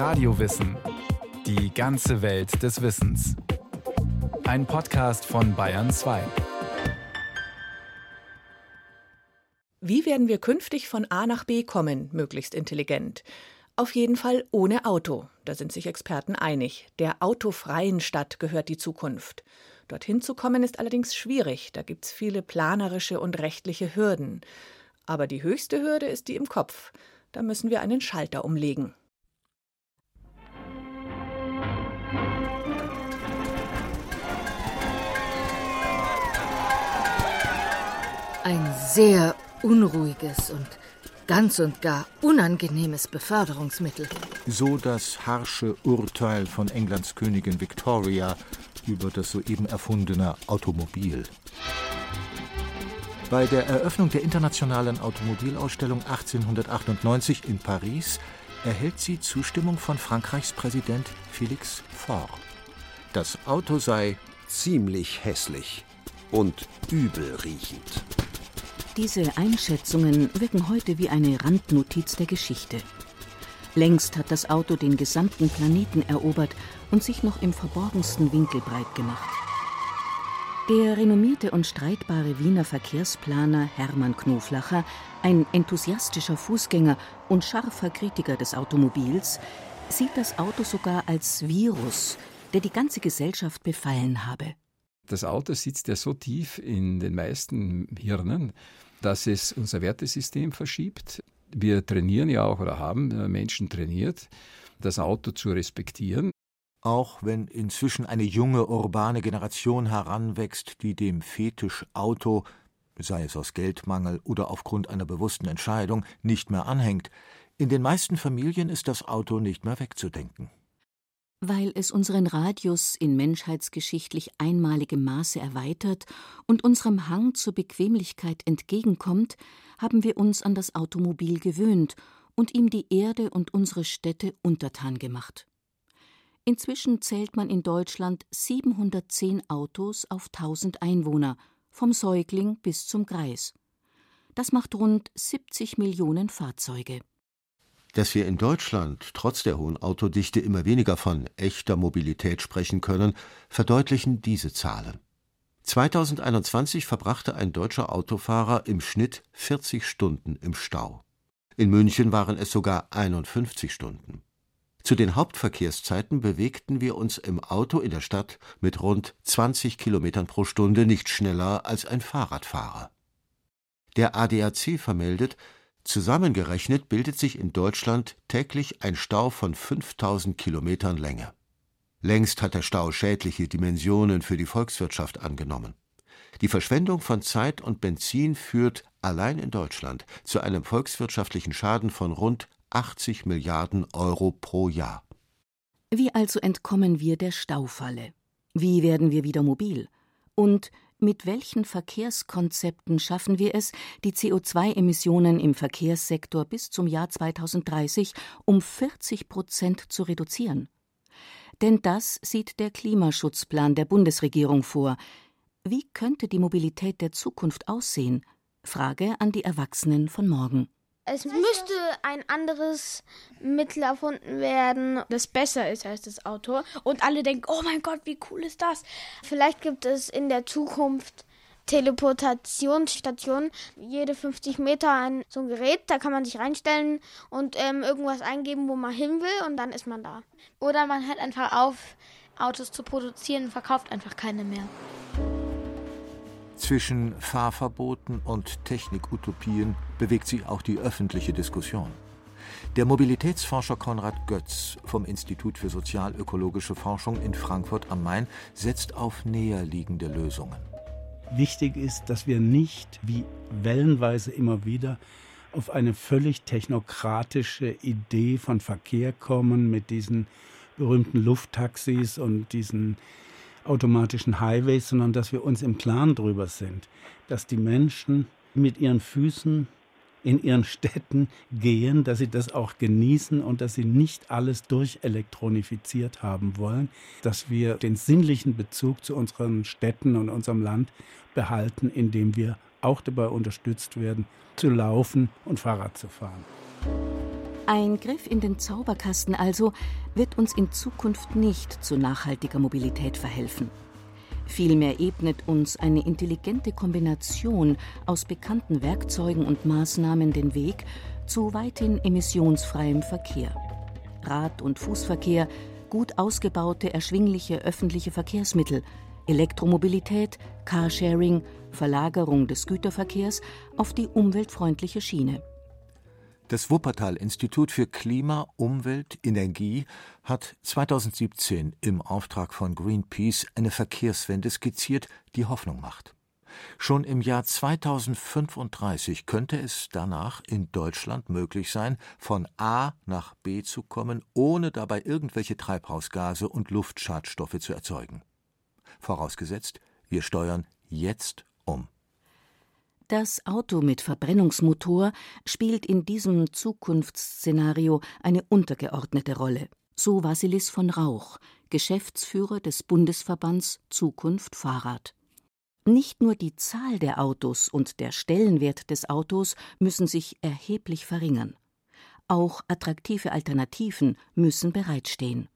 Radiowissen. Die ganze Welt des Wissens. Ein Podcast von Bayern 2. Wie werden wir künftig von A nach B kommen, möglichst intelligent? Auf jeden Fall ohne Auto. Da sind sich Experten einig. Der autofreien Stadt gehört die Zukunft. Dorthin zu kommen ist allerdings schwierig. Da gibt es viele planerische und rechtliche Hürden. Aber die höchste Hürde ist die im Kopf. Da müssen wir einen Schalter umlegen. Ein sehr unruhiges und ganz und gar unangenehmes Beförderungsmittel. So das harsche Urteil von Englands Königin Victoria über das soeben erfundene Automobil. Bei der Eröffnung der Internationalen Automobilausstellung 1898 in Paris erhält sie Zustimmung von Frankreichs Präsident Félix Faure. Das Auto sei ziemlich hässlich und übel riechend. Diese Einschätzungen wirken heute wie eine Randnotiz der Geschichte. Längst hat das Auto den gesamten Planeten erobert und sich noch im verborgensten Winkel breit gemacht. Der renommierte und streitbare Wiener Verkehrsplaner Hermann Knoflacher, ein enthusiastischer Fußgänger und scharfer Kritiker des Automobils, sieht das Auto sogar als Virus, der die ganze Gesellschaft befallen habe. Das Auto sitzt ja so tief in den meisten Hirnen, dass es unser Wertesystem verschiebt. Wir trainieren ja auch oder haben Menschen trainiert, das Auto zu respektieren. Auch wenn inzwischen eine junge urbane Generation heranwächst, die dem Fetisch Auto, sei es aus Geldmangel oder aufgrund einer bewussten Entscheidung, nicht mehr anhängt, in den meisten Familien ist das Auto nicht mehr wegzudenken. Weil es unseren Radius in menschheitsgeschichtlich einmaligem Maße erweitert und unserem Hang zur Bequemlichkeit entgegenkommt, haben wir uns an das Automobil gewöhnt und ihm die Erde und unsere Städte untertan gemacht. Inzwischen zählt man in Deutschland 710 Autos auf 1000 Einwohner, vom Säugling bis zum Greis. Das macht rund 70 Millionen Fahrzeuge. Dass wir in Deutschland trotz der hohen Autodichte immer weniger von echter Mobilität sprechen können, verdeutlichen diese Zahlen. 2021 verbrachte ein deutscher Autofahrer im Schnitt 40 Stunden im Stau. In München waren es sogar 51 Stunden. Zu den Hauptverkehrszeiten bewegten wir uns im Auto in der Stadt mit rund 20 Kilometern pro Stunde nicht schneller als ein Fahrradfahrer. Der ADAC vermeldet, zusammengerechnet bildet sich in Deutschland täglich ein Stau von 5000 Kilometern Länge. Längst hat der Stau schädliche Dimensionen für die Volkswirtschaft angenommen. Die Verschwendung von Zeit und Benzin führt allein in Deutschland zu einem volkswirtschaftlichen Schaden von rund 80 Milliarden Euro pro Jahr. Wie also entkommen wir der Staufalle? Wie werden wir wieder mobil? Und mit welchen Verkehrskonzepten schaffen wir es, die CO2-Emissionen im Verkehrssektor bis zum Jahr 2030 um 40 Prozent zu reduzieren? Denn das sieht der Klimaschutzplan der Bundesregierung vor. Wie könnte die Mobilität der Zukunft aussehen? Frage an die Erwachsenen von morgen. Es müsste ein anderes Mittel erfunden werden, das besser ist als das Auto. Und alle denken, oh mein Gott, wie cool ist das? Vielleicht gibt es in der Zukunft Teleportationsstationen. Jede 50 Meter ein so ein Gerät, da kann man sich reinstellen und ähm, irgendwas eingeben, wo man hin will und dann ist man da. Oder man hört einfach auf, Autos zu produzieren und verkauft einfach keine mehr. Zwischen Fahrverboten und Technikutopien bewegt sich auch die öffentliche Diskussion. Der Mobilitätsforscher Konrad Götz vom Institut für sozialökologische Forschung in Frankfurt am Main setzt auf näherliegende Lösungen. Wichtig ist, dass wir nicht, wie wellenweise immer wieder, auf eine völlig technokratische Idee von Verkehr kommen mit diesen berühmten Lufttaxis und diesen automatischen Highways, sondern dass wir uns im Klaren darüber sind, dass die Menschen mit ihren Füßen in ihren Städten gehen, dass sie das auch genießen und dass sie nicht alles durchelektronifiziert haben wollen, dass wir den sinnlichen Bezug zu unseren Städten und unserem Land behalten, indem wir auch dabei unterstützt werden, zu laufen und Fahrrad zu fahren. Ein Griff in den Zauberkasten also wird uns in Zukunft nicht zu nachhaltiger Mobilität verhelfen. Vielmehr ebnet uns eine intelligente Kombination aus bekannten Werkzeugen und Maßnahmen den Weg zu weithin emissionsfreiem Verkehr. Rad- und Fußverkehr, gut ausgebaute, erschwingliche öffentliche Verkehrsmittel, Elektromobilität, Carsharing, Verlagerung des Güterverkehrs auf die umweltfreundliche Schiene. Das Wuppertal-Institut für Klima, Umwelt, Energie hat 2017 im Auftrag von Greenpeace eine Verkehrswende skizziert, die Hoffnung macht. Schon im Jahr 2035 könnte es danach in Deutschland möglich sein, von A nach B zu kommen, ohne dabei irgendwelche Treibhausgase und Luftschadstoffe zu erzeugen. Vorausgesetzt, wir steuern jetzt um. Das Auto mit Verbrennungsmotor spielt in diesem Zukunftsszenario eine untergeordnete Rolle. So Vasilis von Rauch, Geschäftsführer des Bundesverbands Zukunft Fahrrad. Nicht nur die Zahl der Autos und der Stellenwert des Autos müssen sich erheblich verringern. Auch attraktive Alternativen müssen bereitstehen.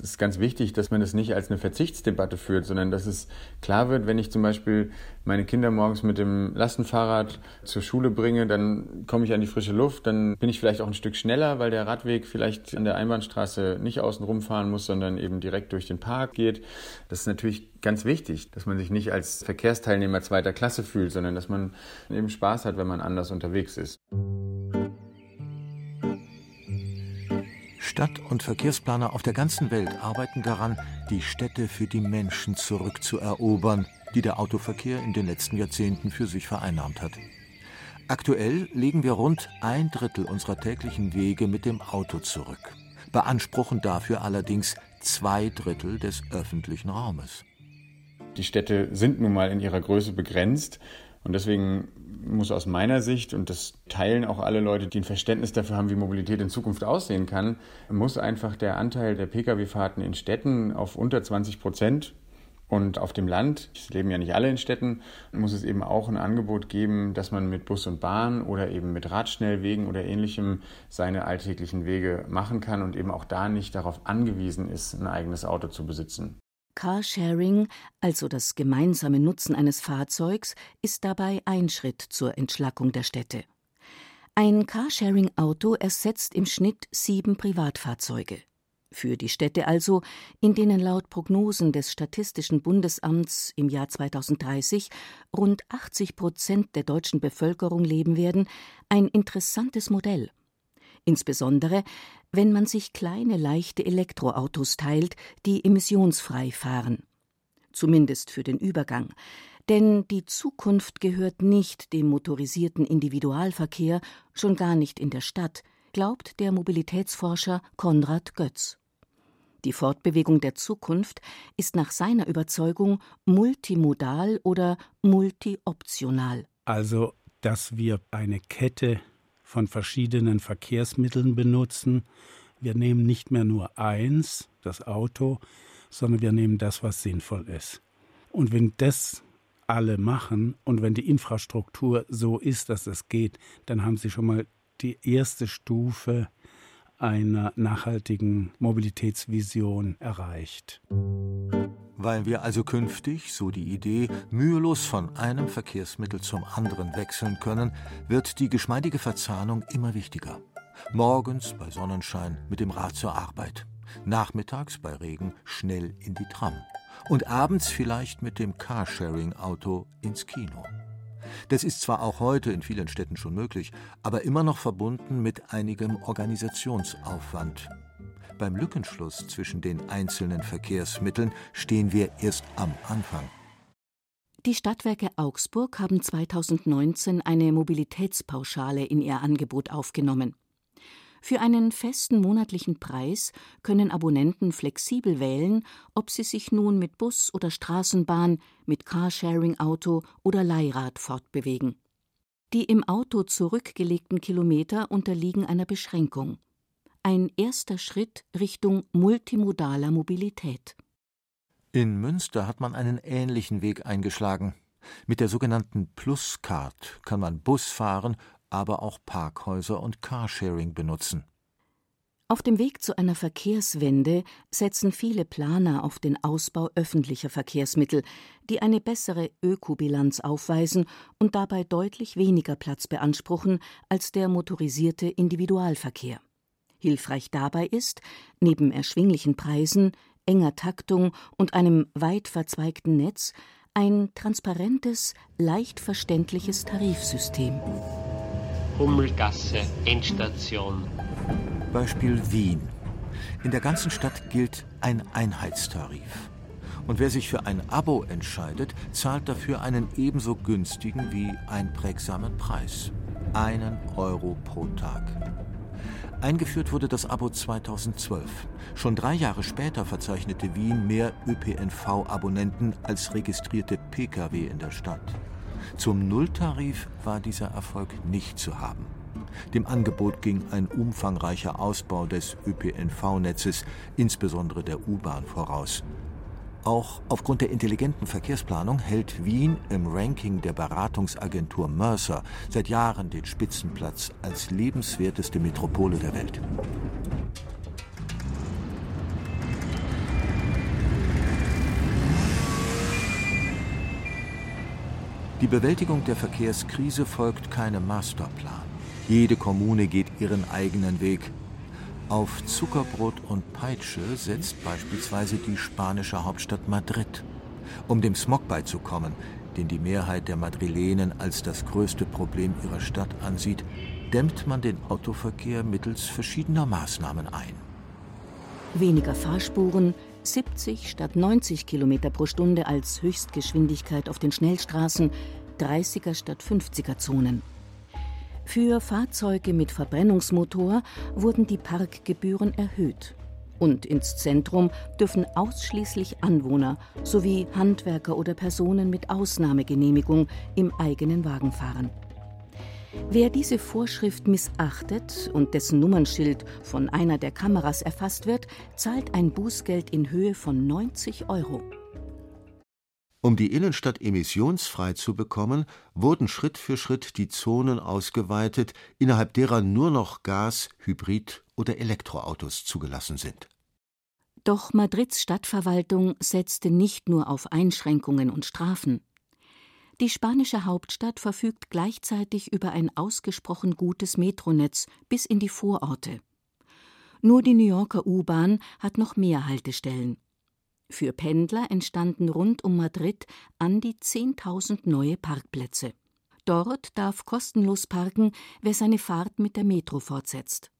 Es ist ganz wichtig, dass man das nicht als eine Verzichtsdebatte führt, sondern dass es klar wird, wenn ich zum Beispiel meine Kinder morgens mit dem Lastenfahrrad zur Schule bringe, dann komme ich an die frische Luft, dann bin ich vielleicht auch ein Stück schneller, weil der Radweg vielleicht an der Einbahnstraße nicht außen rumfahren muss, sondern eben direkt durch den Park geht. Das ist natürlich ganz wichtig, dass man sich nicht als Verkehrsteilnehmer zweiter Klasse fühlt, sondern dass man eben Spaß hat, wenn man anders unterwegs ist. Stadt- und Verkehrsplaner auf der ganzen Welt arbeiten daran, die Städte für die Menschen zurückzuerobern, die der Autoverkehr in den letzten Jahrzehnten für sich vereinnahmt hat. Aktuell legen wir rund ein Drittel unserer täglichen Wege mit dem Auto zurück, beanspruchen dafür allerdings zwei Drittel des öffentlichen Raumes. Die Städte sind nun mal in ihrer Größe begrenzt und deswegen muss aus meiner Sicht, und das teilen auch alle Leute, die ein Verständnis dafür haben, wie Mobilität in Zukunft aussehen kann, muss einfach der Anteil der Pkw-Fahrten in Städten auf unter 20 Prozent und auf dem Land, es leben ja nicht alle in Städten, muss es eben auch ein Angebot geben, dass man mit Bus und Bahn oder eben mit Radschnellwegen oder ähnlichem seine alltäglichen Wege machen kann und eben auch da nicht darauf angewiesen ist, ein eigenes Auto zu besitzen. Carsharing, also das gemeinsame Nutzen eines Fahrzeugs, ist dabei ein Schritt zur Entschlackung der Städte. Ein Carsharing-Auto ersetzt im Schnitt sieben Privatfahrzeuge. Für die Städte also, in denen laut Prognosen des Statistischen Bundesamts im Jahr 2030 rund 80 Prozent der deutschen Bevölkerung leben werden, ein interessantes Modell. Insbesondere, wenn man sich kleine leichte Elektroautos teilt, die emissionsfrei fahren. Zumindest für den Übergang. Denn die Zukunft gehört nicht dem motorisierten Individualverkehr, schon gar nicht in der Stadt, glaubt der Mobilitätsforscher Konrad Götz. Die Fortbewegung der Zukunft ist nach seiner Überzeugung multimodal oder multioptional. Also, dass wir eine Kette von verschiedenen Verkehrsmitteln benutzen. Wir nehmen nicht mehr nur eins, das Auto, sondern wir nehmen das, was sinnvoll ist. Und wenn das alle machen und wenn die Infrastruktur so ist, dass es geht, dann haben sie schon mal die erste Stufe einer nachhaltigen Mobilitätsvision erreicht. Weil wir also künftig, so die Idee, mühelos von einem Verkehrsmittel zum anderen wechseln können, wird die geschmeidige Verzahnung immer wichtiger. Morgens bei Sonnenschein mit dem Rad zur Arbeit, nachmittags bei Regen schnell in die Tram und abends vielleicht mit dem Carsharing-Auto ins Kino. Das ist zwar auch heute in vielen Städten schon möglich, aber immer noch verbunden mit einigem Organisationsaufwand. Beim Lückenschluss zwischen den einzelnen Verkehrsmitteln stehen wir erst am Anfang. Die Stadtwerke Augsburg haben 2019 eine Mobilitätspauschale in ihr Angebot aufgenommen. Für einen festen monatlichen Preis können Abonnenten flexibel wählen, ob sie sich nun mit Bus oder Straßenbahn, mit Carsharing-Auto oder Leihrad fortbewegen. Die im Auto zurückgelegten Kilometer unterliegen einer Beschränkung. Ein erster Schritt Richtung multimodaler Mobilität. In Münster hat man einen ähnlichen Weg eingeschlagen. Mit der sogenannten Pluscard kann man Bus fahren aber auch Parkhäuser und Carsharing benutzen. Auf dem Weg zu einer Verkehrswende setzen viele Planer auf den Ausbau öffentlicher Verkehrsmittel, die eine bessere Ökobilanz aufweisen und dabei deutlich weniger Platz beanspruchen als der motorisierte Individualverkehr. Hilfreich dabei ist, neben erschwinglichen Preisen, enger Taktung und einem weit verzweigten Netz, ein transparentes, leicht verständliches Tarifsystem. Hummelgasse, Endstation, Beispiel Wien. In der ganzen Stadt gilt ein Einheitstarif. Und wer sich für ein Abo entscheidet, zahlt dafür einen ebenso günstigen wie einprägsamen Preis. Einen Euro pro Tag. Eingeführt wurde das Abo 2012. Schon drei Jahre später verzeichnete Wien mehr ÖPNV-Abonnenten als registrierte Pkw in der Stadt. Zum Nulltarif war dieser Erfolg nicht zu haben. Dem Angebot ging ein umfangreicher Ausbau des ÖPNV-Netzes, insbesondere der U-Bahn, voraus. Auch aufgrund der intelligenten Verkehrsplanung hält Wien im Ranking der Beratungsagentur Mercer seit Jahren den Spitzenplatz als lebenswerteste Metropole der Welt. Die Bewältigung der Verkehrskrise folgt keinem Masterplan. Jede Kommune geht ihren eigenen Weg. Auf Zuckerbrot und Peitsche setzt beispielsweise die spanische Hauptstadt Madrid. Um dem Smog beizukommen, den die Mehrheit der Madrilenen als das größte Problem ihrer Stadt ansieht, dämmt man den Autoverkehr mittels verschiedener Maßnahmen ein. Weniger Fahrspuren, 70 statt 90 Kilometer pro Stunde als Höchstgeschwindigkeit auf den Schnellstraßen, 30er statt 50er Zonen. Für Fahrzeuge mit Verbrennungsmotor wurden die Parkgebühren erhöht. Und ins Zentrum dürfen ausschließlich Anwohner sowie Handwerker oder Personen mit Ausnahmegenehmigung im eigenen Wagen fahren. Wer diese Vorschrift missachtet und dessen Nummernschild von einer der Kameras erfasst wird, zahlt ein Bußgeld in Höhe von 90 Euro. Um die Innenstadt emissionsfrei zu bekommen, wurden Schritt für Schritt die Zonen ausgeweitet, innerhalb derer nur noch Gas-, Hybrid- oder Elektroautos zugelassen sind. Doch Madrids Stadtverwaltung setzte nicht nur auf Einschränkungen und Strafen. Die spanische Hauptstadt verfügt gleichzeitig über ein ausgesprochen gutes Metronetz bis in die Vororte. Nur die New Yorker U-Bahn hat noch mehr Haltestellen. Für Pendler entstanden rund um Madrid an die 10.000 neue Parkplätze. Dort darf kostenlos parken, wer seine Fahrt mit der Metro fortsetzt.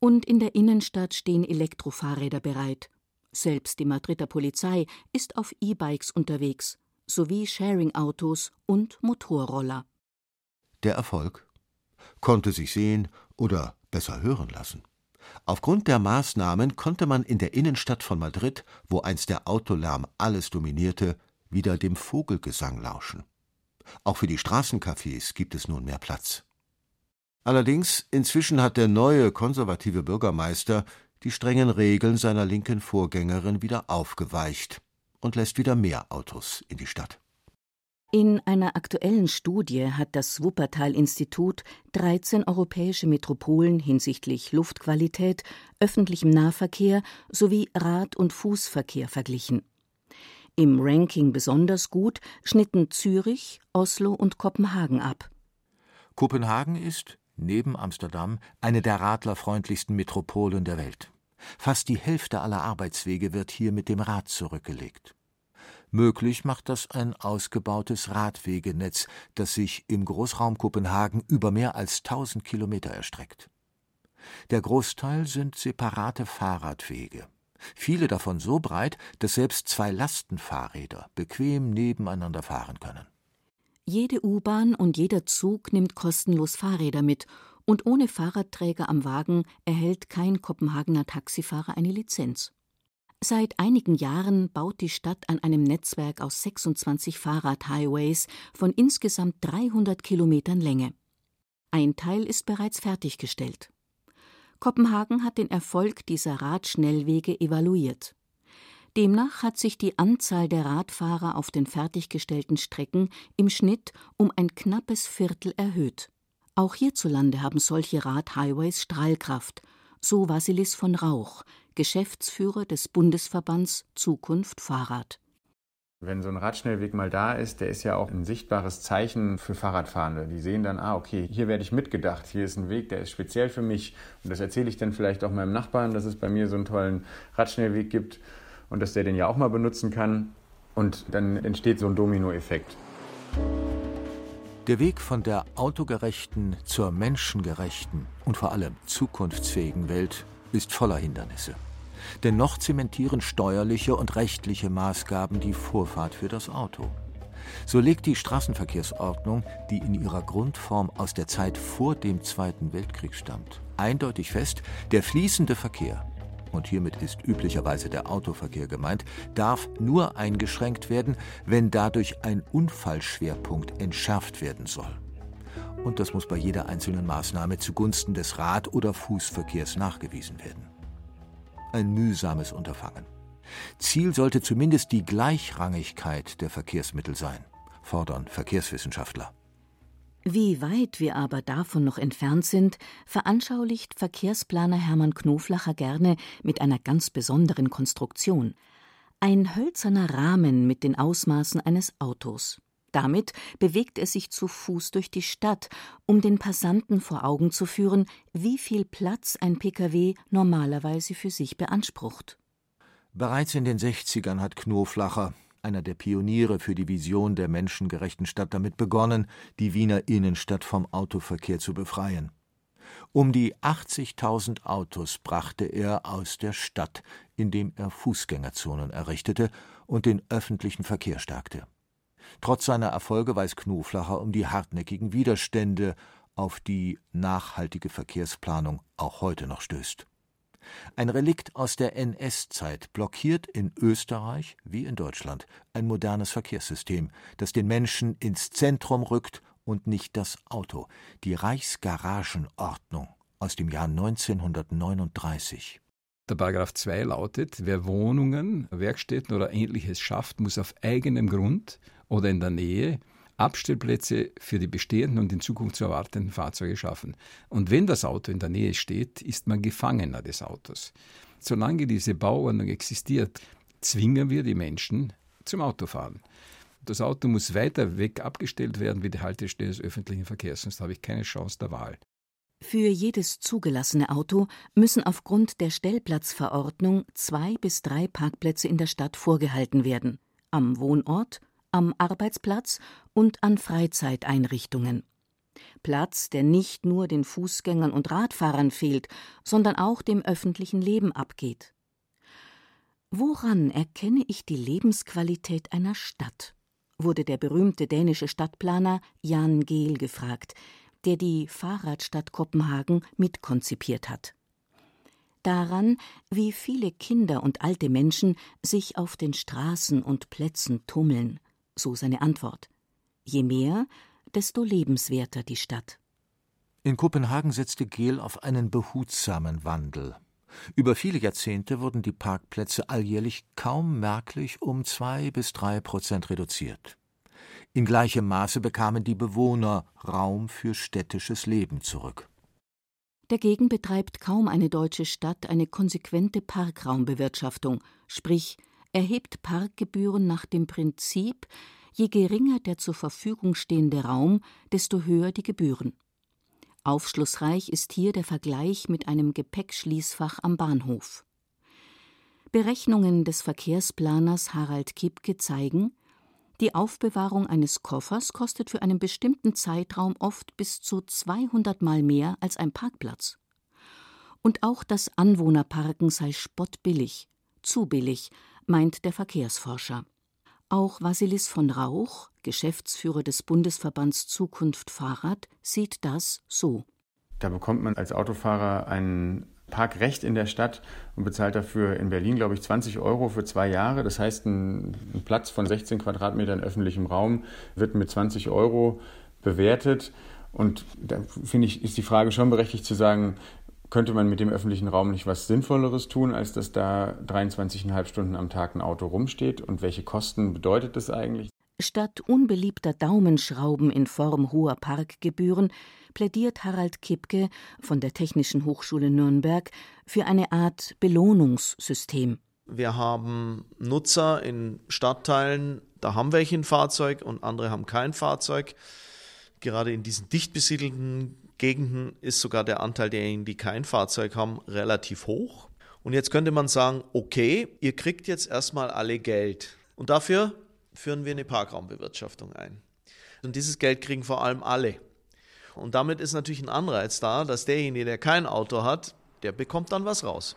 Und in der Innenstadt stehen Elektrofahrräder bereit. Selbst die Madrider Polizei ist auf E-Bikes unterwegs, sowie Sharing-Autos und Motorroller. Der Erfolg konnte sich sehen oder besser hören lassen. Aufgrund der Maßnahmen konnte man in der Innenstadt von Madrid, wo einst der Autolärm alles dominierte, wieder dem Vogelgesang lauschen. Auch für die Straßencafés gibt es nun mehr Platz. Allerdings, inzwischen hat der neue konservative Bürgermeister die strengen Regeln seiner linken Vorgängerin wieder aufgeweicht und lässt wieder mehr Autos in die Stadt. In einer aktuellen Studie hat das Wuppertal-Institut 13 europäische Metropolen hinsichtlich Luftqualität, öffentlichem Nahverkehr sowie Rad- und Fußverkehr verglichen. Im Ranking besonders gut schnitten Zürich, Oslo und Kopenhagen ab. Kopenhagen ist, neben Amsterdam, eine der radlerfreundlichsten Metropolen der Welt. Fast die Hälfte aller Arbeitswege wird hier mit dem Rad zurückgelegt. Möglich macht das ein ausgebautes Radwegenetz, das sich im Großraum Kopenhagen über mehr als 1000 Kilometer erstreckt. Der Großteil sind separate Fahrradwege. Viele davon so breit, dass selbst zwei Lastenfahrräder bequem nebeneinander fahren können. Jede U-Bahn und jeder Zug nimmt kostenlos Fahrräder mit, und ohne Fahrradträger am Wagen erhält kein Kopenhagener Taxifahrer eine Lizenz. Seit einigen Jahren baut die Stadt an einem Netzwerk aus 26 Fahrradhighways von insgesamt 300 Kilometern Länge. Ein Teil ist bereits fertiggestellt. Kopenhagen hat den Erfolg dieser Radschnellwege evaluiert. Demnach hat sich die Anzahl der Radfahrer auf den fertiggestellten Strecken im Schnitt um ein knappes Viertel erhöht. Auch hierzulande haben solche Radhighways Strahlkraft so Wasilis von Rauch, Geschäftsführer des Bundesverbands Zukunft Fahrrad. Wenn so ein Radschnellweg mal da ist, der ist ja auch ein sichtbares Zeichen für Fahrradfahrende. Die sehen dann, ah, okay, hier werde ich mitgedacht, hier ist ein Weg, der ist speziell für mich. Und das erzähle ich dann vielleicht auch meinem Nachbarn, dass es bei mir so einen tollen Radschnellweg gibt und dass der den ja auch mal benutzen kann. Und dann entsteht so ein Dominoeffekt. Der Weg von der autogerechten zur menschengerechten und vor allem zukunftsfähigen Welt ist voller Hindernisse. Denn noch zementieren steuerliche und rechtliche Maßgaben die Vorfahrt für das Auto. So legt die Straßenverkehrsordnung, die in ihrer Grundform aus der Zeit vor dem Zweiten Weltkrieg stammt, eindeutig fest, der fließende Verkehr, und hiermit ist üblicherweise der Autoverkehr gemeint, darf nur eingeschränkt werden, wenn dadurch ein Unfallschwerpunkt entschärft werden soll. Und das muss bei jeder einzelnen Maßnahme zugunsten des Rad- oder Fußverkehrs nachgewiesen werden ein mühsames Unterfangen. Ziel sollte zumindest die Gleichrangigkeit der Verkehrsmittel sein, fordern Verkehrswissenschaftler. Wie weit wir aber davon noch entfernt sind, veranschaulicht Verkehrsplaner Hermann Knoflacher gerne mit einer ganz besonderen Konstruktion. Ein hölzerner Rahmen mit den Ausmaßen eines Autos. Damit bewegt er sich zu Fuß durch die Stadt, um den Passanten vor Augen zu führen, wie viel Platz ein Pkw normalerweise für sich beansprucht. Bereits in den 60ern hat Knoflacher, einer der Pioniere für die Vision der menschengerechten Stadt, damit begonnen, die Wiener Innenstadt vom Autoverkehr zu befreien. Um die 80.000 Autos brachte er aus der Stadt, indem er Fußgängerzonen errichtete und den öffentlichen Verkehr stärkte. Trotz seiner Erfolge weiß Knoflacher um die hartnäckigen Widerstände, auf die nachhaltige Verkehrsplanung auch heute noch stößt. Ein Relikt aus der NS-Zeit blockiert in Österreich wie in Deutschland ein modernes Verkehrssystem, das den Menschen ins Zentrum rückt und nicht das Auto, die Reichsgaragenordnung aus dem Jahr 1939. Der Paragraph 2 lautet, wer Wohnungen, Werkstätten oder ähnliches schafft, muss auf eigenem Grund oder in der Nähe Abstellplätze für die bestehenden und in Zukunft zu erwartenden Fahrzeuge schaffen. Und wenn das Auto in der Nähe steht, ist man Gefangener des Autos. Solange diese Bauordnung existiert, zwingen wir die Menschen zum Autofahren. Das Auto muss weiter weg abgestellt werden wie die Haltestelle des öffentlichen Verkehrs, sonst habe ich keine Chance der Wahl. Für jedes zugelassene Auto müssen aufgrund der Stellplatzverordnung zwei bis drei Parkplätze in der Stadt vorgehalten werden. Am Wohnort am Arbeitsplatz und an Freizeiteinrichtungen. Platz, der nicht nur den Fußgängern und Radfahrern fehlt, sondern auch dem öffentlichen Leben abgeht. Woran erkenne ich die Lebensqualität einer Stadt? wurde der berühmte dänische Stadtplaner Jan Gehl gefragt, der die Fahrradstadt Kopenhagen mitkonzipiert hat. Daran, wie viele Kinder und alte Menschen sich auf den Straßen und Plätzen tummeln, so seine Antwort. Je mehr, desto lebenswerter die Stadt. In Kopenhagen setzte Gehl auf einen behutsamen Wandel. Über viele Jahrzehnte wurden die Parkplätze alljährlich kaum merklich um zwei bis drei Prozent reduziert. In gleichem Maße bekamen die Bewohner Raum für städtisches Leben zurück. Dagegen betreibt kaum eine deutsche Stadt eine konsequente Parkraumbewirtschaftung, sprich erhebt Parkgebühren nach dem Prinzip, je geringer der zur Verfügung stehende Raum, desto höher die Gebühren. Aufschlussreich ist hier der Vergleich mit einem Gepäckschließfach am Bahnhof. Berechnungen des Verkehrsplaners Harald Kipke zeigen, die Aufbewahrung eines Koffers kostet für einen bestimmten Zeitraum oft bis zu 200 Mal mehr als ein Parkplatz. Und auch das Anwohnerparken sei spottbillig, zu billig, meint der Verkehrsforscher. Auch Vasilis von Rauch, Geschäftsführer des Bundesverbands Zukunft Fahrrad, sieht das so. Da bekommt man als Autofahrer ein Parkrecht in der Stadt und bezahlt dafür in Berlin, glaube ich, 20 Euro für zwei Jahre. Das heißt, ein, ein Platz von 16 Quadratmetern öffentlichem Raum wird mit 20 Euro bewertet. Und da finde ich, ist die Frage schon berechtigt zu sagen, könnte man mit dem öffentlichen Raum nicht was Sinnvolleres tun, als dass da 23,5 Stunden am Tag ein Auto rumsteht? Und welche Kosten bedeutet das eigentlich? Statt unbeliebter Daumenschrauben in Form hoher Parkgebühren plädiert Harald Kipke von der Technischen Hochschule Nürnberg für eine Art Belohnungssystem. Wir haben Nutzer in Stadtteilen, da haben welche ein Fahrzeug und andere haben kein Fahrzeug. Gerade in diesen dicht besiedelten Gegenden ist sogar der Anteil derjenigen, die kein Fahrzeug haben, relativ hoch. Und jetzt könnte man sagen, okay, ihr kriegt jetzt erstmal alle Geld. Und dafür führen wir eine Parkraumbewirtschaftung ein. Und dieses Geld kriegen vor allem alle. Und damit ist natürlich ein Anreiz da, dass derjenige, der kein Auto hat, der bekommt dann was raus.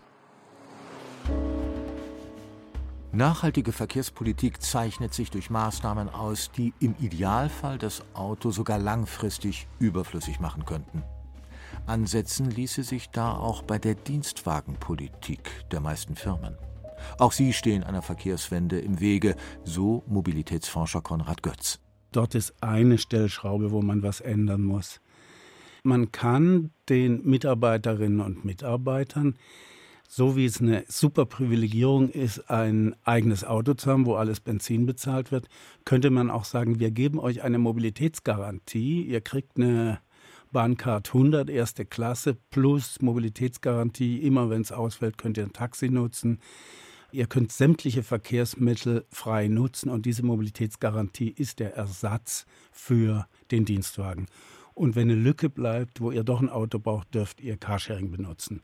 Nachhaltige Verkehrspolitik zeichnet sich durch Maßnahmen aus, die im Idealfall das Auto sogar langfristig überflüssig machen könnten. Ansetzen ließe sich da auch bei der Dienstwagenpolitik der meisten Firmen. Auch sie stehen einer Verkehrswende im Wege, so Mobilitätsforscher Konrad Götz. Dort ist eine Stellschraube, wo man was ändern muss. Man kann den Mitarbeiterinnen und Mitarbeitern so wie es eine super Privilegierung ist, ein eigenes Auto zu haben, wo alles Benzin bezahlt wird, könnte man auch sagen, wir geben euch eine Mobilitätsgarantie. Ihr kriegt eine Bahncard 100 erste Klasse plus Mobilitätsgarantie. Immer wenn es ausfällt, könnt ihr ein Taxi nutzen. Ihr könnt sämtliche Verkehrsmittel frei nutzen und diese Mobilitätsgarantie ist der Ersatz für den Dienstwagen. Und wenn eine Lücke bleibt, wo ihr doch ein Auto braucht, dürft ihr Carsharing benutzen.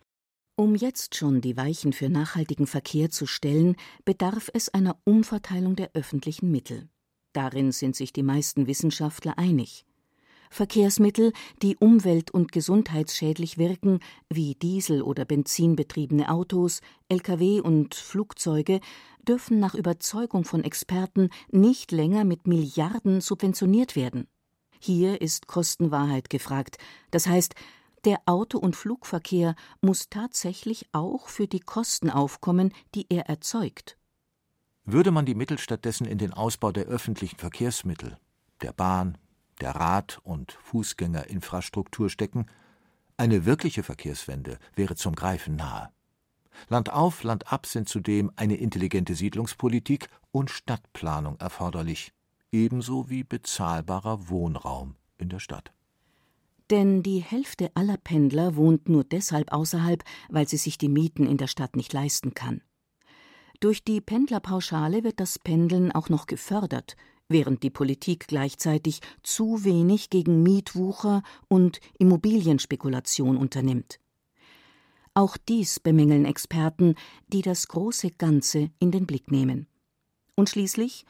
Um jetzt schon die Weichen für nachhaltigen Verkehr zu stellen, bedarf es einer Umverteilung der öffentlichen Mittel. Darin sind sich die meisten Wissenschaftler einig. Verkehrsmittel, die umwelt- und gesundheitsschädlich wirken, wie Diesel- oder Benzinbetriebene Autos, Lkw und Flugzeuge, dürfen nach Überzeugung von Experten nicht länger mit Milliarden subventioniert werden. Hier ist Kostenwahrheit gefragt, das heißt, der Auto- und Flugverkehr muss tatsächlich auch für die Kosten aufkommen, die er erzeugt. Würde man die Mittel stattdessen in den Ausbau der öffentlichen Verkehrsmittel, der Bahn, der Rad- und Fußgängerinfrastruktur stecken, eine wirkliche Verkehrswende wäre zum Greifen nahe. Land auf, Land ab sind zudem eine intelligente Siedlungspolitik und Stadtplanung erforderlich, ebenso wie bezahlbarer Wohnraum in der Stadt. Denn die Hälfte aller Pendler wohnt nur deshalb außerhalb, weil sie sich die Mieten in der Stadt nicht leisten kann. Durch die Pendlerpauschale wird das Pendeln auch noch gefördert, während die Politik gleichzeitig zu wenig gegen Mietwucher und Immobilienspekulation unternimmt. Auch dies bemängeln Experten, die das große Ganze in den Blick nehmen. Und schließlich,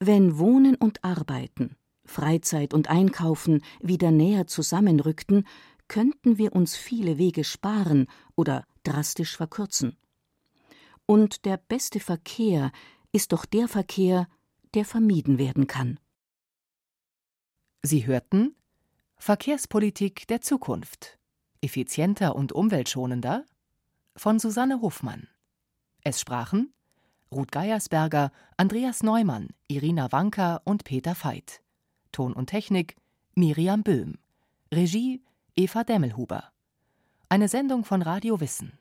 wenn Wohnen und Arbeiten Freizeit und Einkaufen wieder näher zusammenrückten, könnten wir uns viele Wege sparen oder drastisch verkürzen. Und der beste Verkehr ist doch der Verkehr, der vermieden werden kann. Sie hörten Verkehrspolitik der Zukunft. Effizienter und umweltschonender von Susanne Hofmann. Es sprachen Ruth Geiersberger, Andreas Neumann, Irina Wanka und Peter Veit. Ton und Technik Miriam Böhm. Regie Eva Demmelhuber. Eine Sendung von Radio Wissen.